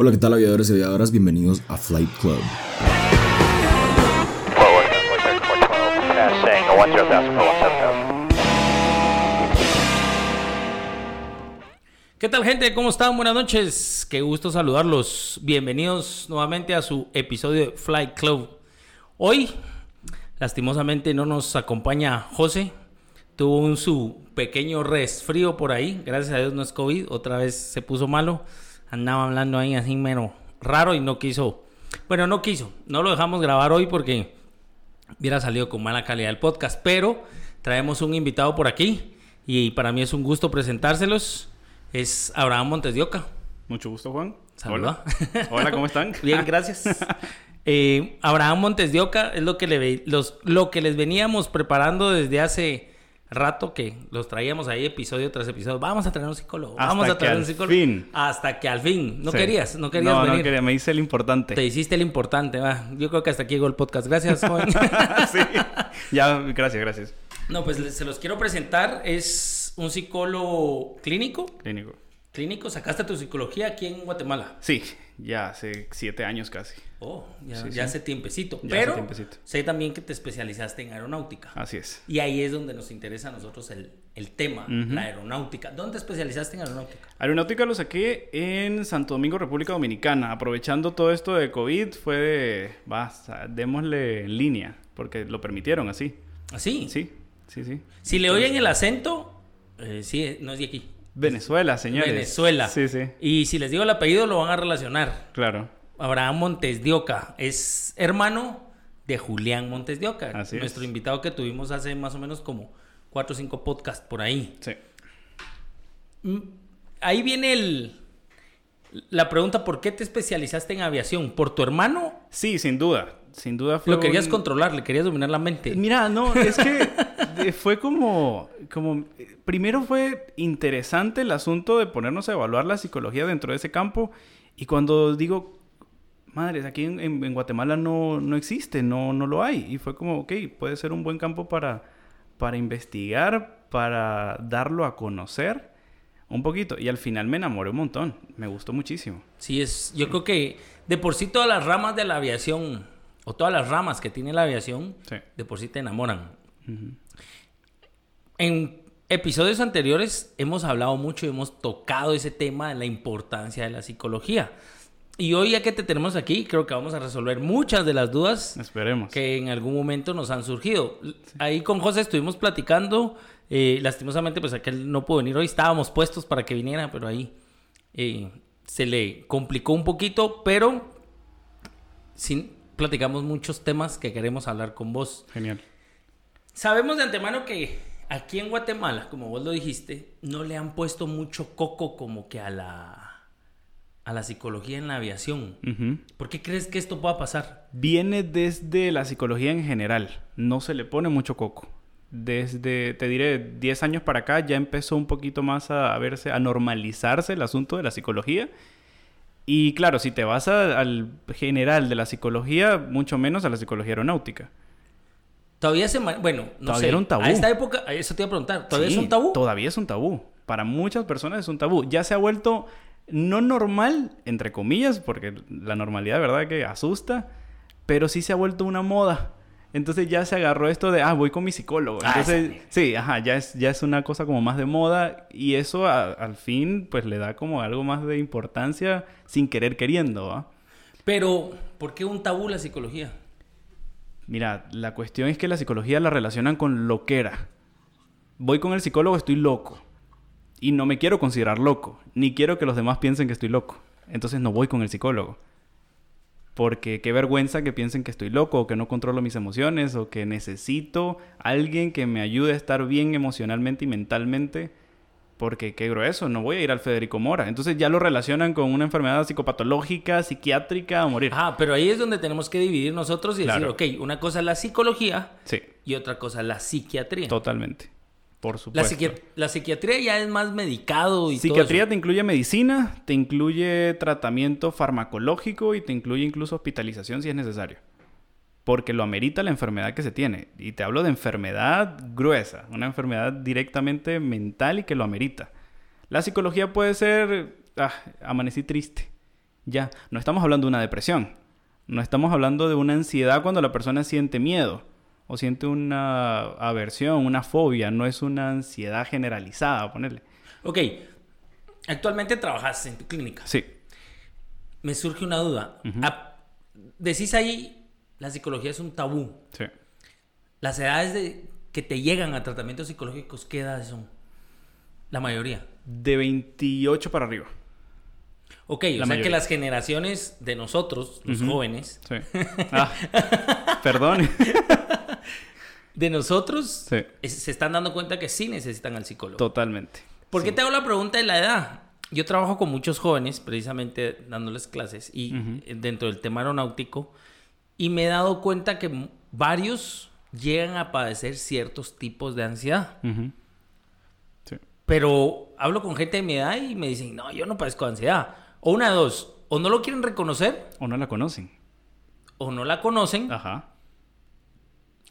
Hola, ¿qué tal aviadores y aviadoras? Bienvenidos a Flight Club. ¿Qué tal gente? ¿Cómo están? Buenas noches. Qué gusto saludarlos. Bienvenidos nuevamente a su episodio de Flight Club. Hoy, lastimosamente, no nos acompaña José. Tuvo un su pequeño resfrío por ahí. Gracias a Dios no es COVID. Otra vez se puso malo. Andaba hablando ahí así menos raro y no quiso. Bueno, no quiso. No lo dejamos grabar hoy porque hubiera salido con mala calidad el podcast. Pero traemos un invitado por aquí y para mí es un gusto presentárselos es Abraham Montes de Oca. Mucho gusto, Juan. Saluda. Hola. Hola, ¿cómo están? Bien, gracias. Eh, Abraham Montes de Oca es lo que, le, los, lo que les veníamos preparando desde hace rato que los traíamos ahí episodio tras episodio. Vamos a traer un psicólogo. Hasta vamos a traer un psicólogo. fin. Hasta que al fin. No Sí. querías, no querías no, venir. No, quería, me hice el importante. Te hiciste el importante, va. Yo creo que hasta aquí llegó el podcast. Gracias, joven. sí. Ya, gracias, gracias. no, pues se los quiero presentar. Es un psicólogo clínico. Clínico. Clínico, sacaste tu psicología aquí en Guatemala. Sí, ya hace siete años casi. Oh, ya, Sí, ya sí. hace tiempecito. Ya hace Pero tiempecito. sé también que te especializaste en aeronáutica. Así es. Y ahí es donde nos interesa a nosotros el, el tema, la aeronáutica. ¿Dónde te especializaste en aeronáutica? Aeronáutica lo saqué en Santo Domingo, República Dominicana. Aprovechando todo esto de COVID, fue de, va, sa- démosle en línea, porque lo permitieron así. Así. Sí, sí, sí. Si le oyen el acento, eh, sí, no es de aquí. Venezuela, señores. Venezuela. Sí, sí, Y si les digo el apellido, lo van a relacionar. claro. Abraham Montes de Oca es hermano de Julián Montes de Oca, Así es. nuestro invitado que tuvimos hace más o menos como cuatro o cinco podcasts por ahí. Sí. Mm, Ahí viene el, la pregunta, ¿por qué te especializaste en aviación? ¿Por tu hermano? Sí, sin duda. Sin duda fue Lo querías un- controlar, le querías dominar la mente. Mira, no, es que eh, fue como, como, eh, primero fue interesante el asunto de ponernos a evaluar la psicología dentro de ese campo y cuando digo, madres, aquí en, en- Guatemala no, no existe, no, no lo hay y fue como, ok, puede ser un buen campo para, para investigar, para darlo a conocer un poquito y al final me enamoré un montón, me gustó muchísimo. Sí, es, yo creo que de por sí todas las ramas de la aviación, o todas las ramas que tiene la aviación, Sí. de por sí te enamoran. En episodios anteriores hemos hablado mucho y hemos tocado ese tema de la importancia de la psicología. Y hoy ya que te tenemos aquí, creo que vamos a resolver muchas de las dudas Esperemos. que en algún momento nos han surgido. Ahí con José estuvimos platicando. eh, lastimosamente, pues aquel no pudo venir hoy. Estábamos puestos para que viniera, pero ahí eh, se le complicó un poquito. Pero sin, platicamos muchos temas que queremos hablar con vos. Genial. Sabemos de antemano que aquí en Guatemala, como vos lo dijiste, no le han puesto mucho coco como que a la, a la psicología en la aviación. ¿Por qué crees que esto pueda pasar? Viene desde la psicología en general. No se le pone mucho coco. Desde, te diré, 10 años para acá ya empezó un poquito más a, a verse, a normalizarse el asunto de la psicología. Y claro, si te vas a- al general de la psicología, mucho menos a la psicología aeronáutica. Todavía se... Bueno, no Todavía sé. era un tabú. A esta época, eso te iba a preguntar. ¿Todavía Sí, es un tabú? Todavía es un tabú. Para muchas personas es un tabú. Ya se ha vuelto no normal, entre comillas, porque la normalidad, ¿verdad? Que asusta, pero sí se ha vuelto una moda. Entonces ya se agarró esto de, ah, voy con mi psicólogo. Ah, Entonces, esa- sí, ajá, ya es, ya es una cosa como más de moda y eso a- al fin, pues le da como algo más de importancia sin querer queriendo, ¿va? Pero, ¿por qué un tabú la psicología? Mira, la cuestión es que la psicología la relacionan con loquera. Voy con el psicólogo, estoy loco. Y no me quiero considerar loco. Ni quiero que los demás piensen que estoy loco. Entonces no voy con el psicólogo. Porque qué vergüenza que piensen que estoy loco o que no controlo mis emociones o que necesito alguien que me ayude a estar bien emocionalmente y mentalmente. Porque qué grueso, no voy a ir al Federico Mora. Entonces ya lo relacionan con una enfermedad psicopatológica, psiquiátrica a morir. Ah, pero ahí es donde tenemos que dividir nosotros y Claro. decir, ok, una cosa es la psicología Sí, y otra cosa es la psiquiatría. totalmente. Por La, supuesto. psiqui- la psiquiatría ya es más medicado y Psiquiatría todo te incluye medicina, te incluye tratamiento farmacológico y te incluye incluso hospitalización si es necesario. Porque lo amerita la enfermedad que se tiene. Y te hablo de enfermedad gruesa, una enfermedad directamente mental y que lo amerita. La psicología puede ser, ah, amanecí triste. Ya, no estamos hablando de una depresión. No estamos hablando de una ansiedad cuando la persona siente miedo o siente una aversión, una fobia. No es una ansiedad generalizada, ponerle. Ok, actualmente trabajas en tu clínica. Sí. Me surge una duda. Decís ahí, la psicología es un tabú. Sí. Las edades de, que te llegan a tratamientos psicológicos, ¿qué edades son? La mayoría. De 28 para arriba. Ok, o sea mayoría. que las generaciones de nosotros, los jóvenes, Sí. Ah, perdón. de nosotros, Sí. es- se están dando cuenta que sí necesitan al psicólogo. Totalmente. ¿Por qué te hago la pregunta de la edad? Yo trabajo con muchos jóvenes, precisamente dándoles clases, y dentro del tema aeronáutico, y me he dado cuenta que varios llegan a padecer ciertos tipos de ansiedad. Sí. Pero hablo con gente de mi edad y me dicen, no, yo no padezco de ansiedad. O una de dos, o no lo quieren reconocer, O no la conocen. o no la conocen, Ajá.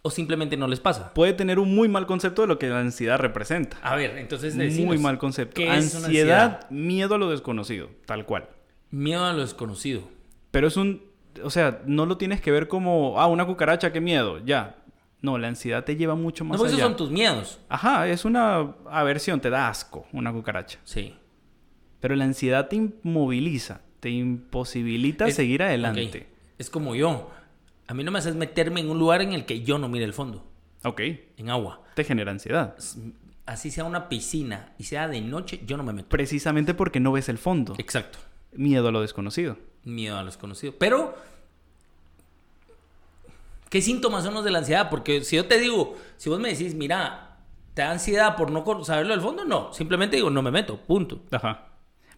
O simplemente no les pasa. Puede tener un muy mal concepto de lo que la ansiedad representa. A ver, entonces muy decinos, mal concepto. ¿qué es una Ansiedad, miedo a lo desconocido, tal cual. Miedo a lo desconocido. Pero es un, o sea, no lo tienes que ver como, ah, una cucaracha, qué miedo, ya. No, la ansiedad te lleva mucho No, más pues allá. esos son tus miedos. Ajá, es una aversión, te da asco una cucaracha. Sí. Pero la ansiedad te inmoviliza, te imposibilita Es- seguir adelante. ok. Es como yo. A mí no me haces meterme en un lugar en el que yo no mire el fondo, ok, en agua. te genera ansiedad. Así sea una piscina y sea de noche, yo no me meto. Precisamente porque no ves el fondo. Exacto. Miedo a lo desconocido. Miedo a lo desconocido. Pero, ¿qué síntomas son los de la ansiedad? Porque si yo te digo, si vos me decís, mira, ¿te da ansiedad por no saberlo del fondo? No. Simplemente digo, no me meto. Punto. Ajá.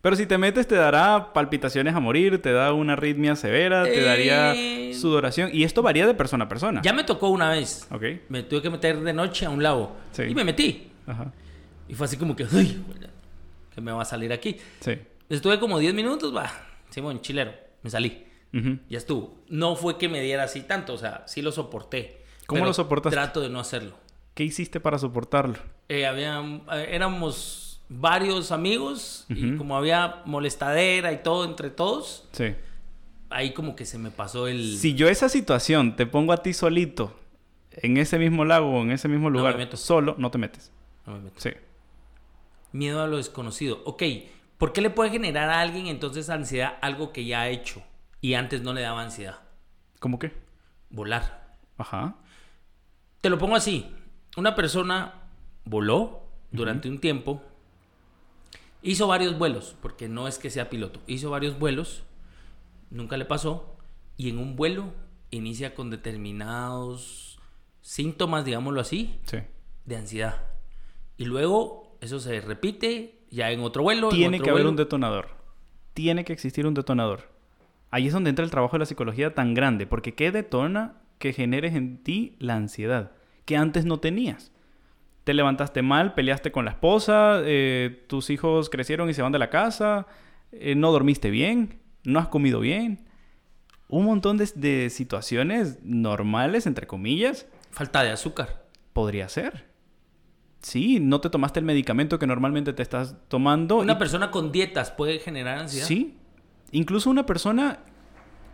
Pero si te metes te dará palpitaciones a morir, te da una arritmia severa, te Eh. daría sudoración. Y esto varía de persona a persona. Ya me tocó una vez. Ok. Me tuve que meter de noche a un lago. Sí. Y me metí. Ajá. Y fue así como que, uy, que me va a salir aquí. Sí. Estuve como 10 minutos, va, Simón, chilero, me salí. Ujú. Ya estuvo. No fue que me diera así tanto, o sea, sí lo soporté. ¿Cómo lo soportaste? Trato de no hacerlo. ¿Qué hiciste para soportarlo? Eh, había, eh, éramos varios amigos y como había molestadera y todo entre todos, Sí. ahí como que se me pasó el... Si yo esa situación te pongo a ti solito en ese mismo lago o en ese mismo me lugar, meto. solo, no te metes. No me meto. Sí. Miedo a lo desconocido. Ok, ¿por qué le puede generar a alguien entonces ansiedad algo que ya ha hecho y antes no le daba ansiedad? ¿Cómo qué? Volar. Ajá. Te lo pongo así. Una persona voló durante un tiempo, hizo varios vuelos, porque no es que sea piloto, hizo varios vuelos, nunca le pasó, y en un vuelo inicia con determinados síntomas, digámoslo así, Sí. de ansiedad. Y luego eso se repite ya en otro vuelo. en Tiene otro que haber un detonador. Tiene que existir un detonador. Ahí es donde entra el trabajo de la psicología tan grande, porque ¿qué detona que generes en ti la ansiedad que antes no tenías? Te levantaste mal, peleaste con la esposa, eh, tus hijos crecieron y se van de la casa, eh, no dormiste bien, no has comido bien. Un montón de, de situaciones normales, entre comillas, Falta de azúcar. podría ser. Sí, no te tomaste el medicamento que normalmente te estás tomando. Una y- persona con dietas puede generar ansiedad. Sí. Incluso una persona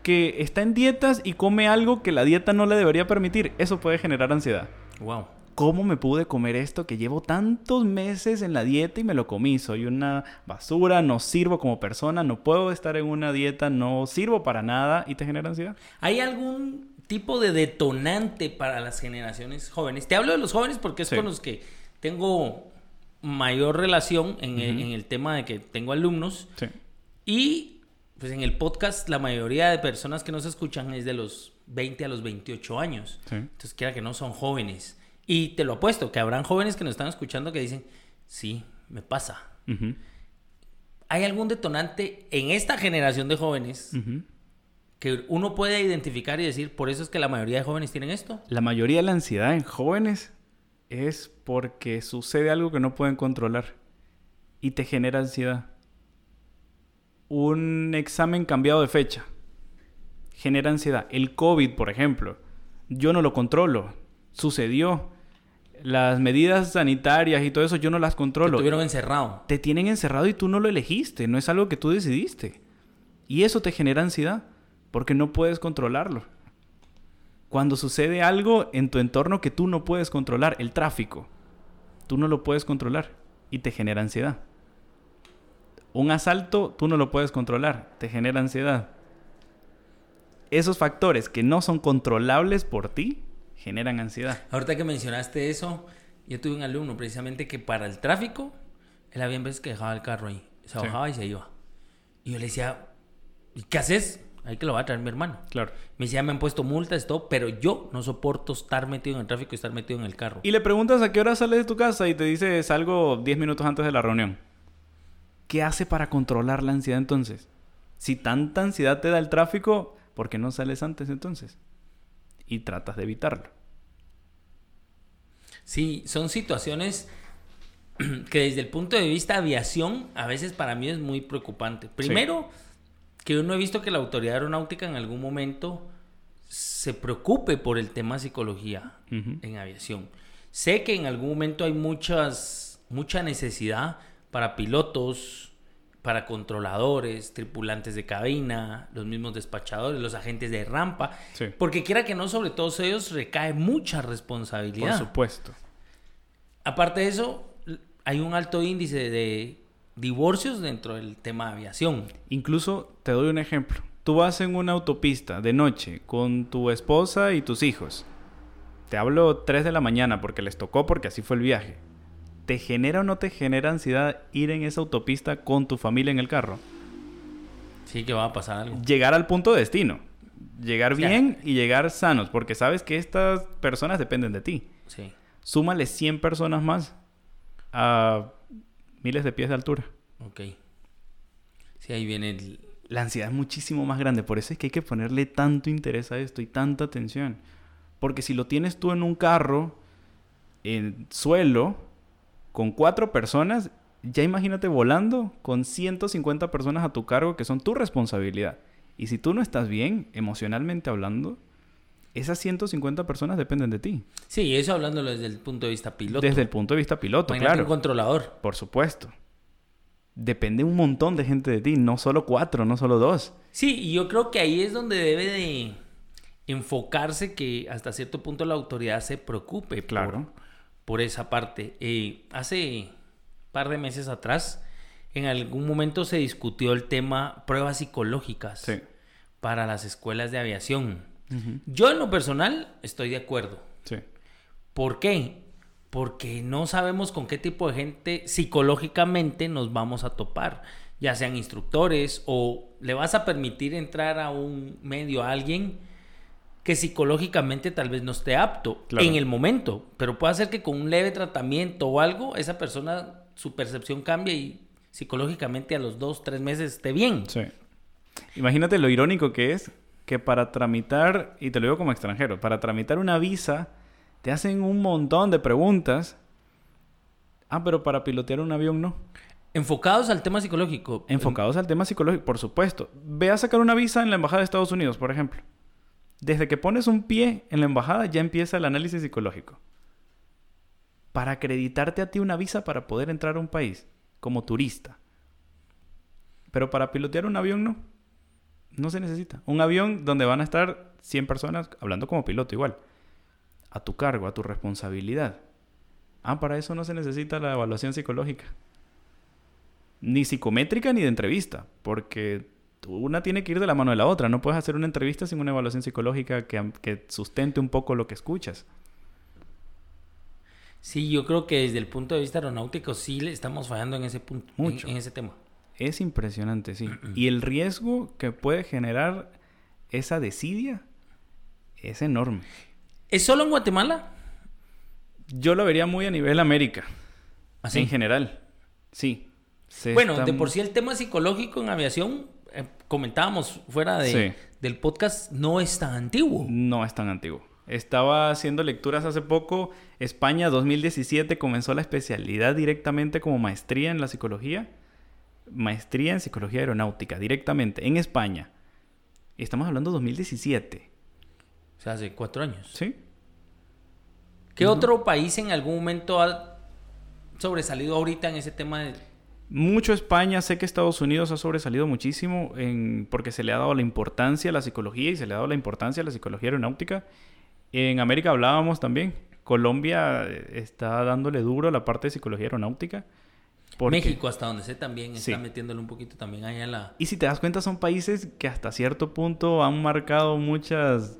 que está en dietas y come algo que la dieta no le debería permitir, eso puede generar ansiedad. Wow. ¿Cómo me pude comer esto que llevo tantos meses en la dieta y me lo comí? Soy una basura, no sirvo como persona, no puedo estar en una dieta, no sirvo para nada y te genera ansiedad. ¿Hay algún tipo de detonante para las generaciones jóvenes? Te hablo de los jóvenes porque es Sí. con los que tengo mayor relación en, el, en el tema de que tengo alumnos Sí. y pues en el podcast la mayoría de personas que nos escuchan es de los 20 a los 28 años. Sí. Entonces, quiera que no son jóvenes. Y te lo apuesto, que habrán jóvenes que nos están escuchando que dicen, sí, me pasa. ¿Hay algún detonante en esta generación de jóvenes que uno puede identificar y decir, por eso es que la mayoría de jóvenes tienen esto? La mayoría de la ansiedad en jóvenes es porque sucede algo que no pueden controlar y te genera ansiedad. Un examen cambiado de fecha genera ansiedad. El COVID, por ejemplo, yo no lo controlo. Sucedió. Las medidas sanitarias y todo eso yo no las Lo controlo. tuvieron encerrado. Te tienen encerrado y tú no lo elegiste. No es algo que tú decidiste. Y eso te genera ansiedad porque no puedes controlarlo. Cuando sucede algo en tu entorno que tú no puedes controlar, el tráfico, tú no lo puedes controlar y te genera ansiedad. Un asalto, tú no lo puedes controlar, te genera ansiedad. Esos factores que no son controlables por ti generan ansiedad. Ahorita que mencionaste eso, yo tuve un alumno precisamente que para el tráfico, él había veces que dejaba el carro ahí, se Sí. bajaba y se iba. Y yo le decía, ¿y qué haces? Ahí que lo va a traer mi hermano. Claro. Me decía, me han puesto multas, todo, pero yo no soporto estar metido en el tráfico y estar metido en el carro. Y le preguntas a qué hora sales de tu casa y te dice salgo 10 minutos antes de la reunión. ¿Qué hace para controlar la ansiedad entonces? Si tanta ansiedad te da el tráfico, ¿por qué no sales antes entonces? Y tratas de evitarlo. Sí, son situaciones que desde el punto de vista aviación, a veces para mí es muy preocupante. Primero, que yo no he visto que la autoridad aeronáutica en algún momento se preocupe por el tema psicología en aviación. Sé que en algún momento hay muchas, mucha necesidad para pilotos, para controladores, tripulantes de cabina, los mismos despachadores, los agentes de rampa, Sí. porque quiera que no, sobre todos ellos recae mucha Por responsabilidad. supuesto. Aparte de eso, hay un alto índice de divorcios dentro del tema de aviación. Incluso te doy un ejemplo. Tú vas en una autopista de noche con tu esposa y tus hijos. Te hablo 3 de la mañana porque les tocó porque así fue el viaje. ¿Te genera o no te genera ansiedad ir en esa autopista con tu familia en el carro? Sí que va a pasar algo. Llegar al punto de destino. Llegar O sea, bien y llegar sanos porque sabes que estas personas dependen de ti. Sí. Súmale 100 personas más a miles de pies de altura. Ok. Sí, ahí viene el... La ansiedad es muchísimo más grande, por eso es que hay que ponerle tanto interés a esto y tanta atención. Porque si lo tienes tú en un carro, en suelo, con cuatro personas, ya imagínate volando con 150 personas a tu cargo que son tu responsabilidad. Y si tú no estás bien, emocionalmente hablando, esas 150 personas dependen de ti. Sí, eso hablándolo desde el punto de vista piloto. Desde el punto de vista piloto, Imagínate claro. un controlador. Por supuesto. Depende un montón de gente de ti, no solo cuatro, no solo dos. Sí, y yo creo que ahí es donde debe de enfocarse que hasta cierto punto la autoridad se preocupe Claro. por, esa parte. Eh, hace un par de meses atrás, en algún momento se discutió el tema pruebas psicológicas Sí. para las escuelas de aviación. Yo en lo personal estoy de acuerdo. Sí. ¿Por qué? Porque no sabemos con qué tipo de gente psicológicamente nos vamos a topar, ya sean instructores o le vas a permitir entrar a un medio a alguien que psicológicamente tal vez no esté apto Claro. en el momento, pero puede ser que con un leve tratamiento o algo, esa persona, su percepción cambie y psicológicamente a los dos, tres meses esté bien. Sí. Imagínate lo irónico que es que para tramitar, y te lo digo como extranjero, para tramitar una visa te hacen un montón de preguntas. Ah, pero para pilotear un avión no. Enfocados al tema psicológico. Enfocados al tema psicológico, por supuesto. Ve a sacar una visa en la Embajada de Estados Unidos, por ejemplo. Desde que pones un pie en la embajada ya empieza el análisis psicológico. Para acreditarte a ti una visa para poder entrar a un país como turista. Pero para pilotear un avión no. No se necesita. Un avión donde van a estar 100 personas hablando como piloto igual. A tu cargo, a tu responsabilidad. Ah, para eso no se necesita la evaluación psicológica ni psicométrica ni de entrevista, porque una tiene que ir de la mano de la otra. No puedes hacer una entrevista sin una evaluación psicológica que, que sustente un poco lo que escuchas. Sí, yo creo que desde el punto de vista aeronáutico sí le estamos fallando en ese punto, en- Mucho. En, ese tema. Es impresionante, sí. y el riesgo que puede generar esa desidia es enorme. ¿Es solo en Guatemala? Yo lo vería muy a nivel América, Así. en general. Sí. Se Bueno, está de por sí el tema psicológico en aviación, comentábamos fuera de, Sí. del podcast, no es tan antiguo. No es tan antiguo. Estaba haciendo lecturas hace poco. España 2017 comenzó la especialidad directamente como maestría en la psicología. Maestría en psicología aeronáutica, directamente, en España. Y estamos hablando de 2017. O sea, hace cuatro años. ¿Sí? ¿Qué otro país en algún momento ha sobresalido ahorita en ese tema de Mucho España, sé que Estados Unidos ha sobresalido muchísimo en, porque se le ha dado la importancia a la psicología y se le ha dado la importancia a la psicología aeronáutica. En América hablábamos también. Colombia eh, está dándole duro a la parte de psicología aeronáutica. porque- México, hasta donde sé, también Sí. está metiéndole un poquito también ahí a la... Y si te das cuenta, son países que hasta cierto punto han marcado muchas,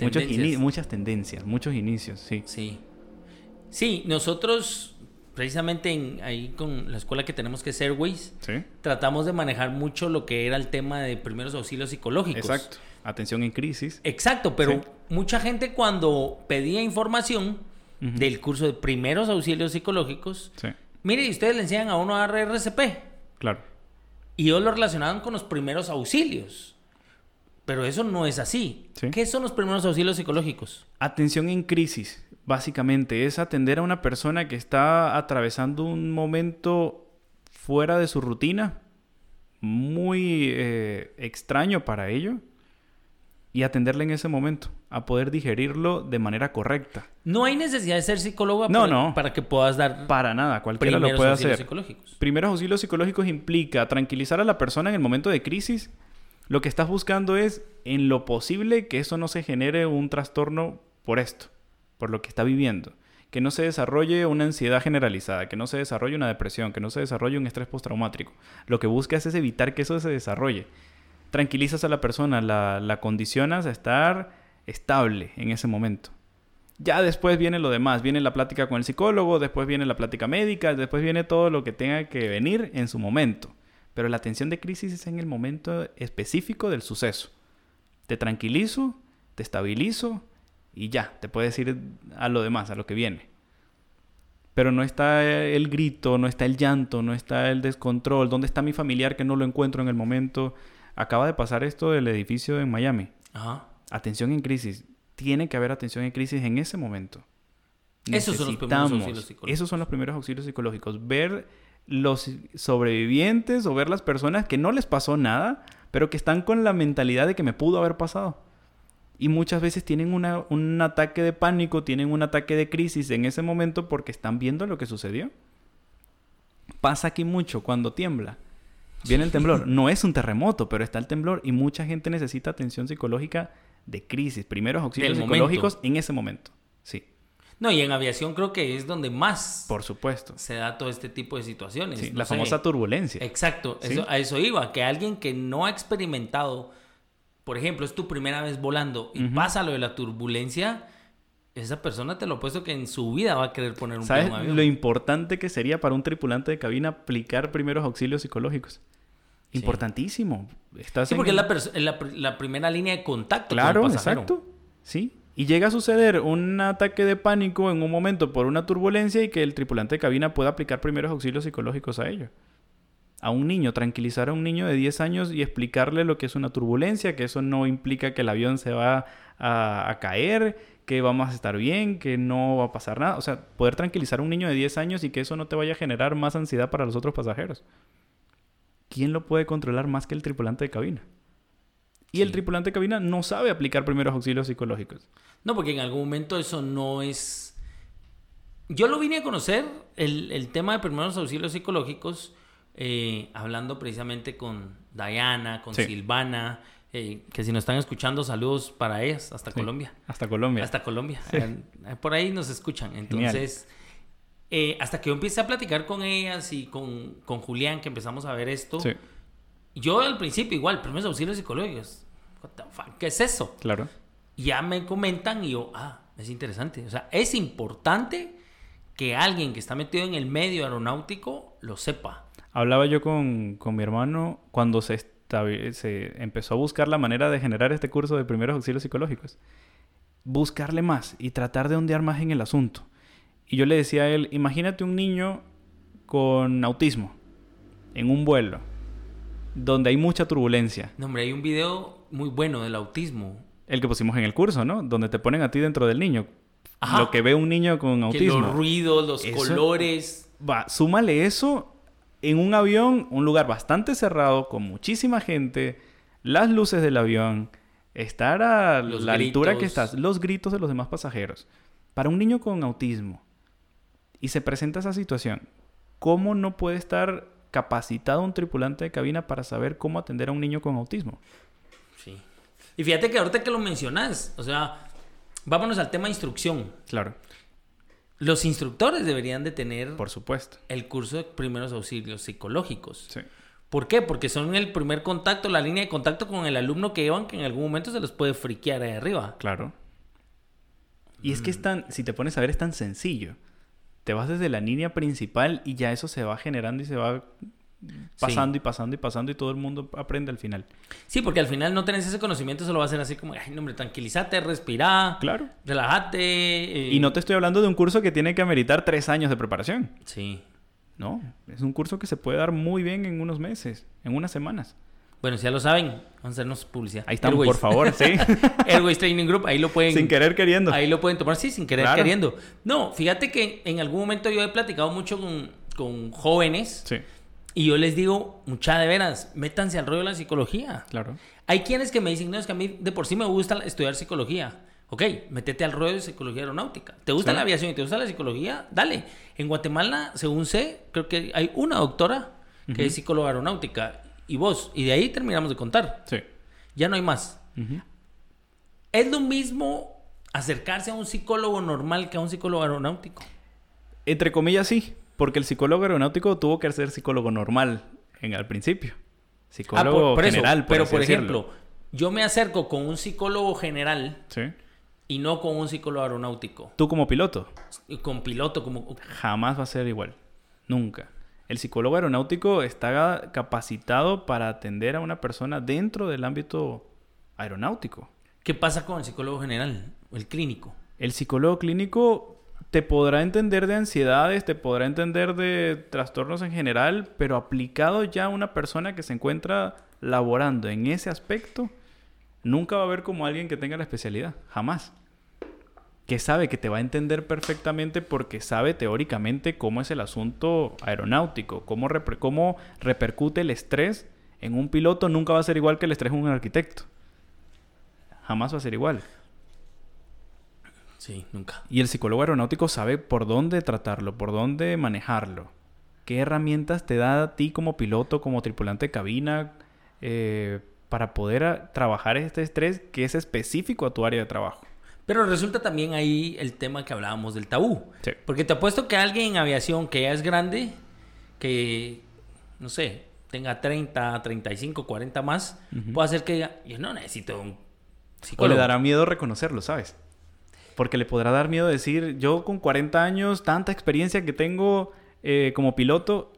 muchos Tendencias. ini- muchas tendencias, muchos inicios, sí. Sí. Sí, nosotros, precisamente en- ahí con la escuela que tenemos que es Airways, Sí. tratamos de manejar mucho lo que era el tema de primeros auxilios psicológicos. Exacto. Atención en crisis. Exacto, pero Sí. mucha gente cuando pedía información del curso de primeros auxilios psicológicos, Sí, mire, y ustedes le enseñan a uno a dar RCP claro. y ellos lo relacionaban con los primeros auxilios. Pero eso no es así. Sí. ¿Qué son los primeros auxilios psicológicos? Atención en crisis, básicamente, es atender a una persona que está atravesando un momento fuera de su rutina, muy eh, extraño para ello, y atenderle en ese momento, a poder digerirlo de manera correcta. No hay necesidad de ser psicólogo No, para, no. para que puedas dar Para nada, cualquiera lo puede auxilios hacer. psicológicos. Primeros auxilios psicológicos implica tranquilizar a la persona en el momento de crisis. Lo que estás buscando es, en lo posible, que eso no se genere un trastorno por esto, por lo que está viviendo. Que no se desarrolle una ansiedad generalizada, que no se desarrolle una depresión, que no se desarrolle un estrés postraumático. Lo que buscas es evitar que eso se desarrolle. Tranquilizas a la persona, la, la condicionas a estar estable en ese momento. Ya después viene lo demás, viene la plática con el psicólogo, después viene la plática médica, después viene todo lo que tenga que venir en su momento. Pero la atención de crisis es en el momento específico del suceso. Te tranquilizo, te estabilizo y ya, te puedes ir a lo demás, a lo que viene. Pero no está el grito, no está el llanto, no está el descontrol. ¿Dónde está mi familiar que no lo encuentro en el momento? Acaba de pasar esto del edificio en Miami. Ajá. Atención en crisis. Tiene que haber atención en crisis en ese momento. Esos son los primeros auxilios psicológicos. Esos son los primeros auxilios psicológicos. Ver los sobrevivientes o ver las personas que no les pasó nada, pero que están con la mentalidad de que me pudo haber pasado. Y muchas veces tienen una- un ataque de pánico, tienen un ataque de crisis en ese momento porque están viendo lo que sucedió. Pasa aquí mucho cuando tiembla. Viene el temblor. No es un terremoto, pero está el temblor y mucha gente necesita atención psicológica de crisis. Primeros auxilios Del momento. psicológicos en ese momento. Sí, No, y en aviación creo que es donde más por supuesto. se da todo este tipo de situaciones. Sí, no la sé. famosa turbulencia. Exacto, Sí. eso- a eso iba, que alguien que no ha experimentado, por ejemplo, es tu primera vez volando y pasa lo de la turbulencia, esa persona te lo puesto que en su vida va a querer poner un ¿Sabes avión. lo importante que sería para un tripulante de cabina aplicar primeros auxilios psicológicos? Sí. Importantísimo. Estás Sí, en- porque es la, la, pr- la primera línea de contacto Claro, con el exacto. Sí. Y llega a suceder un ataque de pánico en un momento por una turbulencia y que el tripulante de cabina pueda aplicar primeros auxilios psicológicos a ello. A un niño, tranquilizar a un niño de 10 años y explicarle lo que es una turbulencia, que eso no implica que el avión se va a, a caer, que vamos a estar bien, que no va a pasar nada. O sea, poder tranquilizar a un niño de 10 años y que eso no te vaya a generar más ansiedad para los otros pasajeros. ¿Quién lo puede controlar más que el tripulante de cabina? Y el tripulante de cabina no sabe aplicar primeros auxilios psicológicos. No, porque en algún momento eso no es... Yo lo vine a conocer, el, el tema de primeros auxilios psicológicos, eh, hablando precisamente con Diana, con Sí. Silvana, eh, que si nos están escuchando, saludos para ellas, hasta Sí. Colombia. Hasta Colombia. Hasta Colombia. Eh, Por ahí nos escuchan. Entonces, eh, hasta que yo empecé a platicar con ellas y con, con Julián, que empezamos a ver esto, Sí, yo al principio igual, primeros auxilios psicológicos. What the fuck, ¿Qué es eso? claro. ya me comentan y yo, ah, es interesante. O sea, es importante que alguien que está metido en el medio aeronáutico lo sepa. Hablaba yo con, con mi hermano cuando se, se empezó a buscar la manera de generar este curso de primeros auxilios psicológicos. Buscarle más y tratar de ondear más en el asunto. Y yo le decía a él, imagínate un niño con autismo en un vuelo donde hay mucha turbulencia. No, hombre, hay un video muy bueno del autismo. El que pusimos en el curso, ¿no? Donde te ponen a ti dentro del niño. Ajá. Lo que ve un niño con Que autismo. los ruidos, los Eso- colores. Va, súmale eso en un avión, un lugar bastante cerrado, con muchísima gente, las luces del avión, estar a Los la altura que estás, los gritos de los demás pasajeros. Para un niño con autismo y se presenta esa situación, ¿cómo no puede estar capacitado un tripulante de cabina para saber cómo atender a un niño con autismo. Sí. Y fíjate que ahorita que lo mencionas, o sea, vámonos al tema de instrucción. Claro, Los instructores deberían de tener por supuesto. el curso de primeros auxilios psicológicos. Sí. ¿Por qué? Porque son el primer contacto, la línea de contacto con el alumno que llevan que en algún momento se los puede friquear ahí arriba. Claro. Y es que es tan, si te pones a ver, es tan sencillo. Te vas desde la línea principal y ya eso se va generando y se va pasando y pasando y pasando y todo el mundo aprende al final. Sí, porque al final no tenés ese conocimiento, solo va a ser así como, ay, no, hombre, tranquilízate, respira, Claro. relájate. eh, Y no te estoy hablando de un curso que tiene que ameritar tres años de preparación. Sí. No, es un curso que se puede dar muy bien en unos meses, en unas semanas. Bueno, si ya lo saben, vamos a hacernos publicidad. Ahí estamos, Airways. por favor, sí. Airways Training Group, ahí lo pueden... Sin querer queriendo. Ahí lo pueden tomar, sí, sin querer Claro. queriendo. No, fíjate que en algún momento yo he platicado mucho con, con jóvenes Sí, y yo les digo, mucha de veras, métanse al rollo de la psicología. claro. Hay quienes que me dicen, no, es que a mí de por sí me gusta estudiar psicología. Ok, métete al rollo de psicología aeronáutica. ¿Te gusta Sí. la aviación y te gusta la psicología? Dale. En Guatemala, según sé, creo que hay una doctora que es psicóloga aeronáutica y vos. Y de ahí terminamos de contar. Sí. Ya no hay más. Es lo mismo acercarse a un psicólogo normal que a un psicólogo aeronáutico. Entre comillas, sí. Porque el psicólogo aeronáutico tuvo que ser psicólogo normal en al principio. Ah, Psicólogo por- por eso. general, por Pero, por decirlo. ejemplo, yo me acerco con un psicólogo general Sí. y no con un psicólogo aeronáutico. Tú como piloto, Con piloto, como... jamás va a ser igual. Nunca. El psicólogo aeronáutico está capacitado para atender a una persona dentro del ámbito aeronáutico. ¿Qué pasa con el psicólogo general? El clínico. El psicólogo clínico te podrá entender de ansiedades, te podrá entender de trastornos en general, pero aplicado ya a una persona que se encuentra laborando en ese aspecto, nunca va a ver como alguien que tenga la especialidad, jamás. Que sabe que te va a entender perfectamente porque sabe teóricamente cómo es el asunto aeronáutico, cómo, cómo repercute el estrés en un piloto, nunca va a ser igual que el estrés en un arquitecto. Jamás va a ser igual. Sí, nunca. Y el psicólogo aeronáutico sabe por dónde tratarlo, por dónde manejarlo. ¿Qué herramientas te da a ti como piloto, como tripulante de cabina, eh, para poder trabajar este estrés que es específico a tu área de trabajo? Pero resulta también ahí el tema que hablábamos del tabú. Sí. Porque te apuesto que alguien en aviación que ya es grande, que, no sé, tenga 30, 35, 40 más, puede hacer que diga, yo no necesito un O psicólogo. le dará miedo reconocerlo, ¿sabes? Porque le podrá dar miedo decir, yo con 40 años, tanta experiencia que tengo eh, como piloto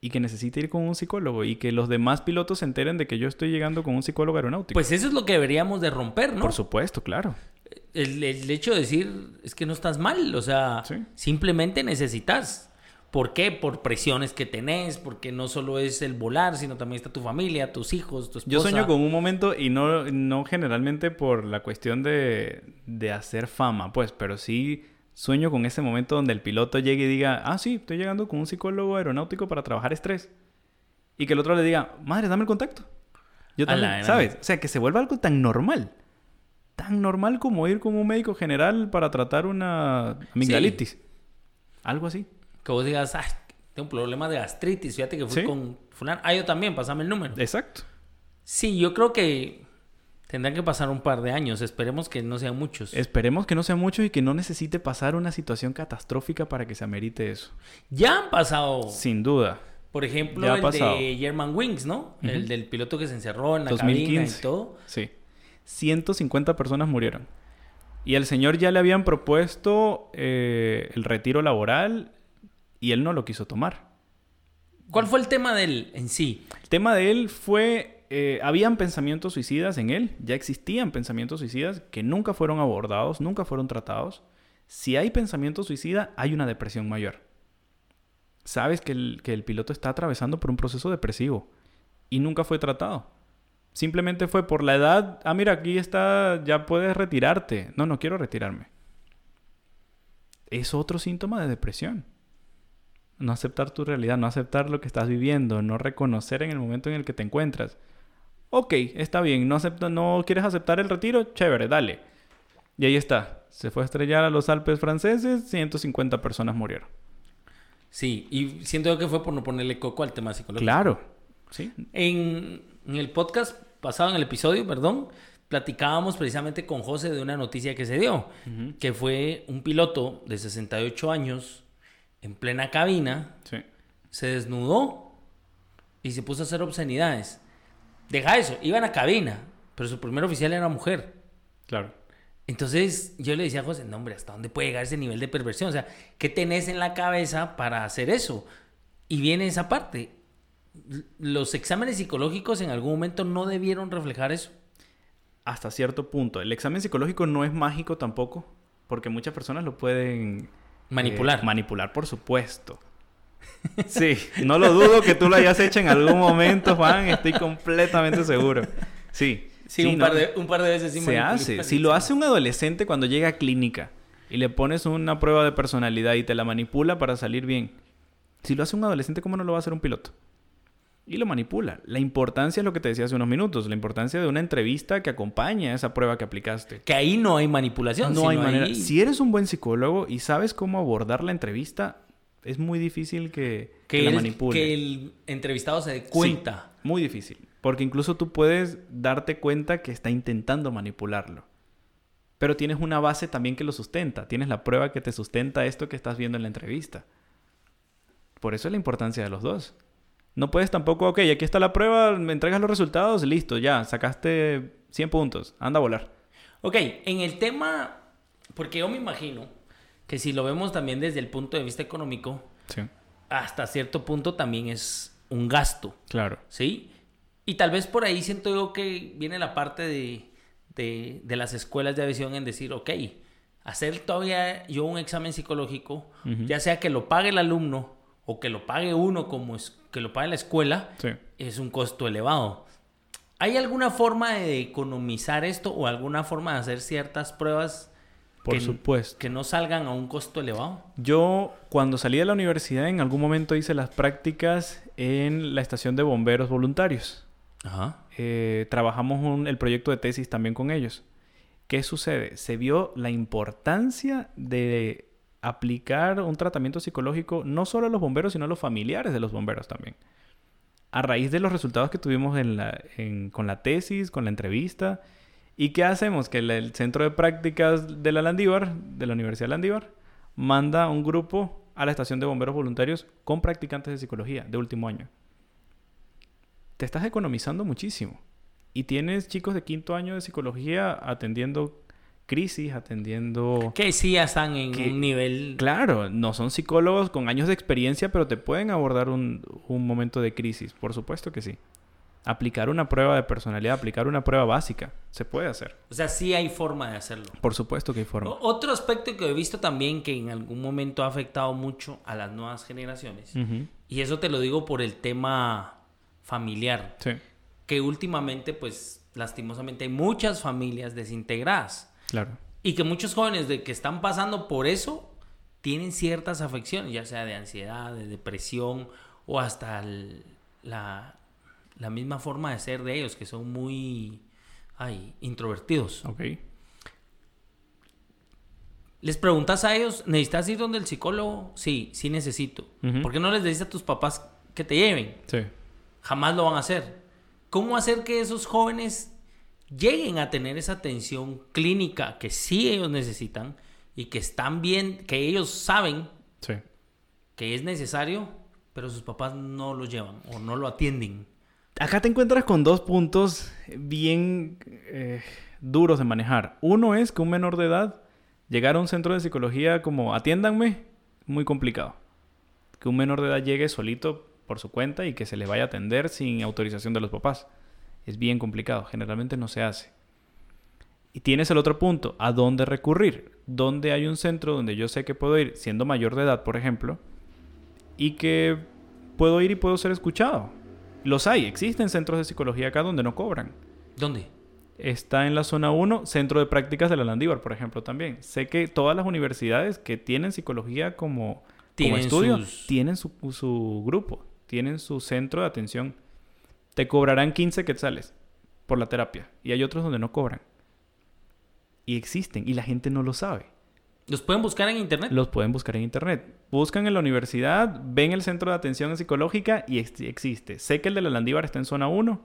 y que necesite ir con un psicólogo y que los demás pilotos se enteren de que yo estoy llegando con un psicólogo aeronáutico. Pues eso es lo que deberíamos de romper, ¿no? Por supuesto, claro. El, el hecho de decir es que no estás mal, o sea, Sí. simplemente necesitas. ¿Por qué? Por presiones que tenés, porque no solo es el volar, sino también está tu familia, tus hijos, tu esposa. Yo sueño con un momento y no, no generalmente por la cuestión de, de hacer fama, pues, pero sí sueño con ese momento donde el piloto llegue y diga, ah, sí, estoy llegando con un psicólogo aeronáutico para trabajar estrés. Y que el otro le diga, madre, dame el contacto. Yo A también. ¿sabes? O sea, que se vuelva algo tan normal. Tan normal como ir con un médico general para tratar una amigdalitis. Algo así. Que vos digas, ay, tengo un problema de gastritis, fíjate que fui Sí. con fulano. Ah, yo también, pasame el número. Exacto. Sí, yo creo que tendrán que pasar un par de años, esperemos que no sean muchos. Esperemos que no sea mucho y que no necesite pasar una situación catastrófica para que se amerite eso. Ya han pasado, Sin duda. por ejemplo, el pasado. de German Wings, ¿no? El del piloto que se encerró en la cabina 2015. y todo. Sí. 150 personas murieron. Y al señor ya le habían propuesto eh, el retiro laboral y él no lo quiso tomar. ¿Cuál fue el tema del en sí? El tema de él fue, eh, habían pensamientos suicidas en él, ya existían pensamientos suicidas que nunca fueron abordados, nunca fueron tratados. Si hay pensamiento suicida, hay una depresión mayor. Sabes que el, que el piloto está atravesando por un proceso depresivo y nunca fue tratado. Simplemente fue por la edad, ah, mira, aquí está, ya puedes retirarte. No, no quiero retirarme. Es otro síntoma de depresión. No aceptar tu realidad, no aceptar lo que estás viviendo, no reconocer en el momento en el que te encuentras. Ok, está bien, no, acepta, no quieres aceptar el retiro, chévere, dale. Y ahí está, se fue a estrellar a los Alpes franceses, 150 personas murieron. Sí, y siento que fue por no ponerle coco al tema psicológico. Claro. Sí. En, en el podcast pasado, en el episodio, perdón, platicábamos precisamente con José de una noticia que se dio, que fue un piloto de 68 años en plena cabina, Sí. se desnudó y se puso a hacer obscenidades. Deja eso, iba a cabina, pero su primer oficial era mujer. Claro. Entonces yo le decía a José, no hombre, ¿hasta dónde puede llegar ese nivel de perversión? O sea, ¿qué tenés en la cabeza para hacer eso? Y viene esa parte. Los exámenes psicológicos en algún momento no debieron reflejar eso. Hasta cierto punto. El examen psicológico no es mágico tampoco, porque muchas personas lo pueden Manipular. eh, manipular, por supuesto. Sí, no lo dudo que tú lo hayas hecho en algún momento, Juan. Estoy completamente seguro. Sí. Sí, un, ¿no? par de, un par de veces sí se hace. Si lo hace un adolescente cuando llega a clínica y le pones una prueba de personalidad y te la manipula para salir bien. Si lo hace un adolescente, ¿cómo no lo va a hacer un piloto? Y lo manipula. La importancia es lo que te decía hace unos minutos, la importancia de una entrevista que acompañe a esa prueba que aplicaste. Que ahí no hay manipulación. No hay manera. ahí- Si eres un buen psicólogo y sabes cómo abordar la entrevista, es muy difícil que, que que, la manipule. que el entrevistado se dé cuenta. Sí, muy difícil. Porque incluso tú puedes darte cuenta que está intentando manipularlo. Pero tienes una base también que lo sustenta. Tienes la prueba que te sustenta esto que estás viendo en la entrevista. Por eso es la importancia de los dos. No puedes tampoco, ok, aquí está la prueba, me entregas los resultados, listo, ya, sacaste 100 puntos, anda a volar. Ok, en el tema, porque yo me imagino que si lo vemos también desde el punto de vista económico, Sí, hasta cierto punto también es un gasto. claro. ¿sí? Y tal vez por ahí siento yo que viene la parte de, de, de las escuelas de aviación en decir, ok, hacer todavía yo un examen psicológico, ya sea que lo pague el alumno o que lo pague uno como que lo pague la escuela, Sí. es un costo elevado. ¿Hay alguna forma de economizar esto o alguna forma de hacer ciertas pruebas Por que, supuesto. que no salgan a un costo elevado? Yo, cuando salí de la universidad, en algún momento hice las prácticas en la estación de bomberos voluntarios. Ajá. Eh, trabajamos un- el proyecto de tesis también con ellos. ¿Qué sucede? Se vio la importancia de aplicar un tratamiento psicológico no solo a los bomberos, sino a los familiares de los bomberos también. A raíz de los resultados que tuvimos con la tesis, con la entrevista. ¿Y qué hacemos? Que el, el centro de prácticas de la Landívar, de la Universidad de Landívar, manda un grupo a la estación de bomberos voluntarios con practicantes de psicología de último año te estás economizando muchísimo. Y tienes chicos de quinto año de psicología atendiendo crisis, atendiendo... Que sí ya están en Que- un nivel... Claro, no son psicólogos con años de experiencia, pero te pueden abordar un, un momento de crisis. Por supuesto que sí. Aplicar una prueba de personalidad, aplicar una prueba básica, se puede hacer. O sea, sí hay forma de hacerlo. Por supuesto que hay forma. O- Otro aspecto que he visto también que en algún momento ha afectado mucho a las nuevas generaciones, y eso te lo digo por el tema familiar, Sí, que últimamente, pues, lastimosamente hay muchas familias desintegradas claro. y que muchos jóvenes de que están pasando por eso tienen ciertas afecciones, ya sea de ansiedad, de depresión o hasta el- la, la misma forma de ser de ellos, que son muy ay, introvertidos. Ok. Les preguntas a ellos, ¿necesitas ir donde el psicólogo? Sí, sí necesito. Ujú. ¿Por qué no les dices a tus papás que te lleven? Sí. Jamás lo van a hacer. ¿Cómo hacer que esos jóvenes lleguen a tener esa atención clínica que sí ellos necesitan y que están bien, que ellos saben Sí. que es necesario, pero sus papás no lo llevan o no lo atienden? Acá te encuentras con dos puntos bien eh, duros de manejar. Uno es que un menor de edad llegar a un centro de psicología como atiéndanme, muy complicado. Que un menor de edad llegue solito por su cuenta y que se le vaya a atender sin autorización de los papás. Es bien complicado, generalmente no se hace. Y tienes el otro punto, ¿a dónde recurrir? ¿Dónde hay un centro donde yo sé que puedo ir siendo mayor de edad, por ejemplo, y que puedo ir y puedo ser escuchado? Los hay, existen centros de psicología acá donde no cobran. ¿Dónde? Está en la zona 1, Centro de Prácticas de la Landívar, por ejemplo, también. Sé que todas las universidades que tienen psicología como, como Tienen estudio sus- tienen su, su grupo, tienen su centro de atención. Te cobrarán 15 quetzales por la terapia y hay otros donde no cobran. Y existen y la gente no lo sabe. ¿Los pueden buscar en internet? Los pueden buscar en internet. Buscan en la universidad, ven el centro de atención psicológica y ex- existe. Sé que el de la Landívar está en zona 1.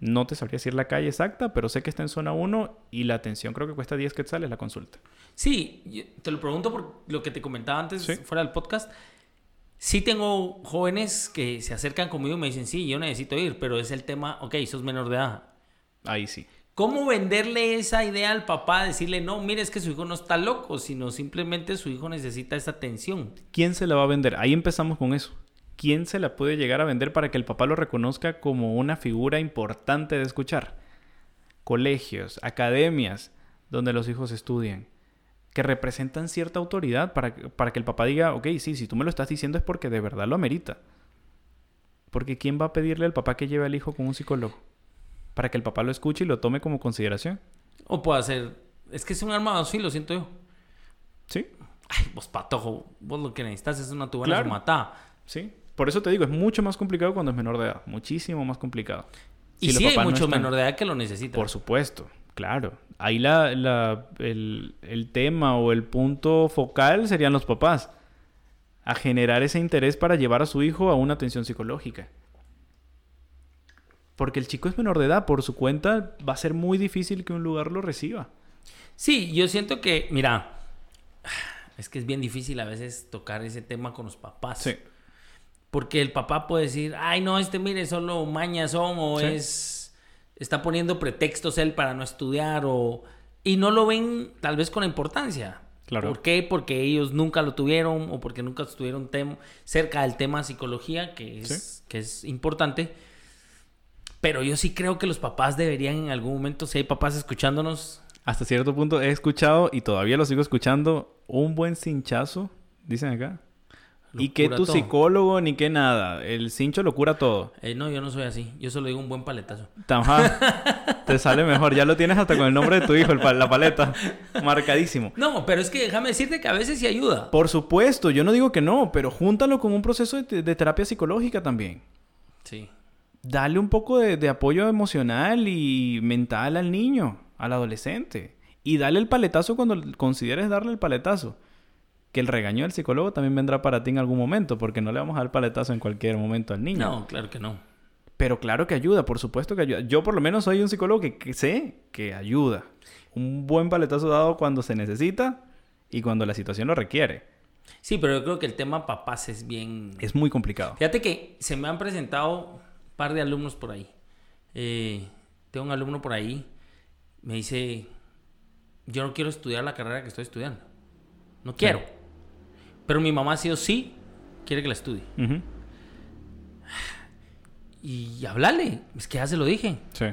No te sabría decir la calle exacta, pero sé que está en zona 1 y la atención creo que cuesta 10 quetzales la consulta. Sí, te lo pregunto por lo que te comentaba antes Sí. fuera del podcast. Sí tengo jóvenes que se acercan conmigo y me dicen, sí, yo necesito ir, pero es el tema, ok, sos menor de edad. Ahí sí. ¿Cómo venderle esa idea al papá? Decirle, no, mire, es que su hijo no está loco, sino simplemente su hijo necesita esa atención. ¿Quién se la va a vender? Ahí empezamos con eso. ¿Quién se la puede llegar a vender para que el papá lo reconozca como una figura importante de escuchar? Colegios, academias, donde los hijos estudian, que representan cierta autoridad para, que- para que el papá diga, ok, sí, si tú me lo estás diciendo es porque de verdad lo amerita. Porque ¿quién va a pedirle al papá que lleve al hijo con un psicólogo? Para que el papá lo escuche y lo tome como consideración. O puede ser, es que es un arma de dos filos, siento yo. ¿Sí? Ay, vos patojo, vos lo que necesitas es una tubana Claro. formatada. Sí. Por eso te digo, es mucho más complicado cuando es menor de edad. Muchísimo más complicado. Y Si sí hay no muchos están- menor de edad que lo necesitan. Por supuesto, claro. Ahí la, la- el, el tema o el punto focal serían los papás. A generar ese interés para llevar a su hijo a una atención psicológica. Porque el chico es menor de edad, por su cuenta va a ser muy difícil que un lugar lo reciba. Sí, yo siento que, mira, es que es bien difícil a veces tocar ese tema con los papás. Porque el papá puede decir, ay, no, este mire, solo mañas son, o Sí. es. Está poniendo pretextos él para no estudiar, o. Y no lo ven tal vez con la importancia. Claro. ¿Por qué? Porque ellos nunca lo tuvieron, o porque nunca estuvieron cerca del tema psicología, que es, que es importante. Pero yo sí creo que los papás deberían en algún momento, si hay papás escuchándonos, Hasta cierto punto he escuchado y todavía lo sigo escuchando un buen cinchazo, dicen acá. Y que tu todo. psicólogo ni que nada. El cincho lo cura todo. Eh, no, yo no soy así. Yo solo digo un buen paletazo. Ajá. Te sale mejor. Ya lo tienes hasta con el nombre de tu hijo, el pa- la paleta. Marcadísimo. No, pero es que déjame decirte que a veces sí ayuda. Por supuesto, yo no digo que no, pero júntalo con un proceso de, de terapia psicológica también. Sí. Dale un poco de, de apoyo emocional y mental al niño, al adolescente. Y dale el paletazo cuando consideres darle el paletazo. Que el regaño del psicólogo también vendrá para ti en algún momento, porque no le vamos a dar paletazo en cualquier momento al niño. No, claro que no. Pero claro que ayuda, por supuesto que ayuda. Yo por lo menos soy un psicólogo que, que sé que ayuda. Un buen paletazo dado cuando se necesita y cuando la situación lo requiere. Sí, pero yo creo que el tema papás es bien... Es muy complicado. Fíjate que se me han presentado un par de alumnos por ahí. Eh, tengo un alumno por ahí, me dice, yo no quiero estudiar la carrera que estoy estudiando. No quiero. Pero mi mamá sí o sí quiere que la estudie. Y hablarle, es que ya se lo dije. Sí.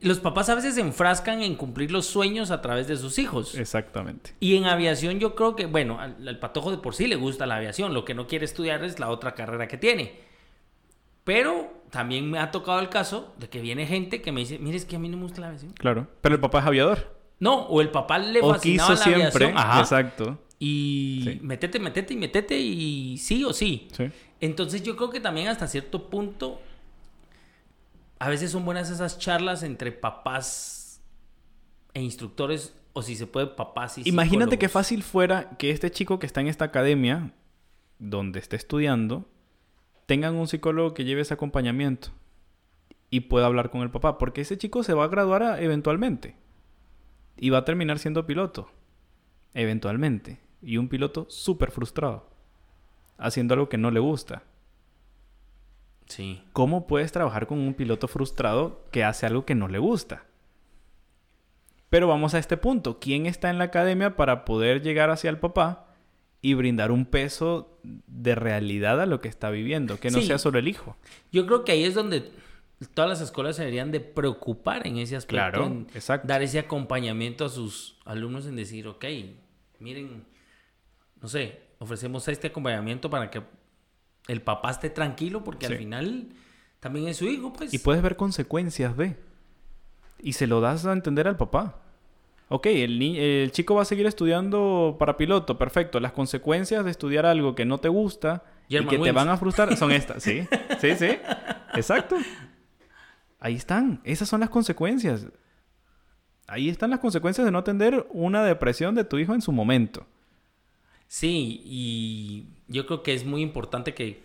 Los papás a veces se enfrascan en cumplir los sueños a través de sus hijos. Exactamente. Y en aviación yo creo que, bueno, al, al patojo de por sí le gusta la aviación, lo que no quiere estudiar es la otra carrera que tiene. Pero también me ha tocado el caso de que viene gente que me dice, mire, es que a mí no me gusta la aviación. Claro. Pero el papá es aviador. No, o el papá le O fascinaba quiso la siempre. aviación. Ajá. Exacto. Y Sí. métete, métete y métete y sí o sí. Sí. Entonces yo creo que también hasta cierto punto a veces son buenas esas charlas entre papás e instructores o si se puede papás y Imagínate qué psicólogos. fácil fuera que este chico que está en esta academia, donde esté estudiando, tengan un psicólogo que lleve ese acompañamiento y pueda hablar con el papá, porque ese chico se va a graduar a- eventualmente y va a terminar siendo piloto, eventualmente, y un piloto súper frustrado, haciendo algo que no le gusta. Sí. ¿Cómo puedes trabajar con un piloto frustrado que hace algo que no le gusta? Pero vamos a este punto. ¿Quién está en la academia para poder llegar hacia el papá y brindar un peso de realidad a lo que está viviendo? Que no Sí. sea solo el hijo. Yo creo que ahí es donde todas las escuelas se deberían de preocupar en ese aspecto. Claro, en exacto. Dar ese acompañamiento a sus alumnos en decir, ok, miren, no sé, ofrecemos este acompañamiento para que el papá esté tranquilo porque Sí. al final también es su hijo, pues. Y puedes ver consecuencias de. Y se lo das a entender al papá. Ok, el, ni- el chico va a seguir estudiando para piloto, perfecto. Las consecuencias de estudiar algo que no te gusta y que te van a frustrar son estas. Sí, sí, sí. Exacto. Ahí están. Esas son las consecuencias. ahí están las consecuencias de no atender una depresión de tu hijo en su momento. Sí, y yo creo que es muy importante que,